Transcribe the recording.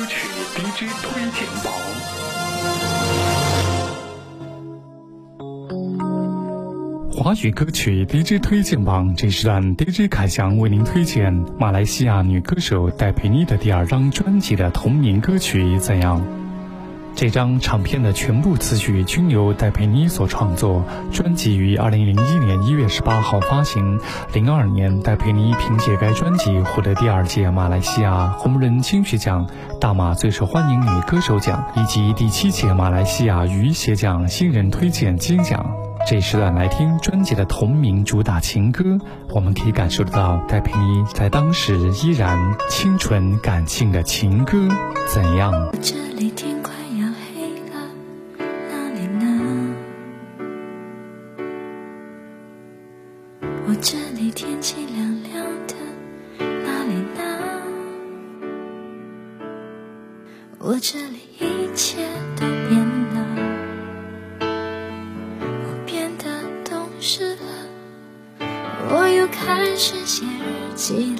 歌曲 DJ 推荐榜。华语歌曲 DJ 推荐榜，这时段 DJ 凯翔为您推荐马来西亚女歌手戴佩妮的第二张专辑的同名歌曲《怎样》。这张唱片的全部词曲均由戴佩妮所创作。专辑于二零零一年一月十八号发行。零二年，戴佩妮凭借该专辑获得第二届马来西亚红人金曲奖大马最受欢迎女歌手奖以及第七届马来西亚鱼协奖新人推荐金奖。这时段来听专辑的同名主打情歌，我们可以感受得到戴佩妮在当时依然清纯感性的情歌。怎样？这里天快我这里天气凉凉的，哪里呢？我这里一切都变了，我变得懂事了，我又开始写日记了，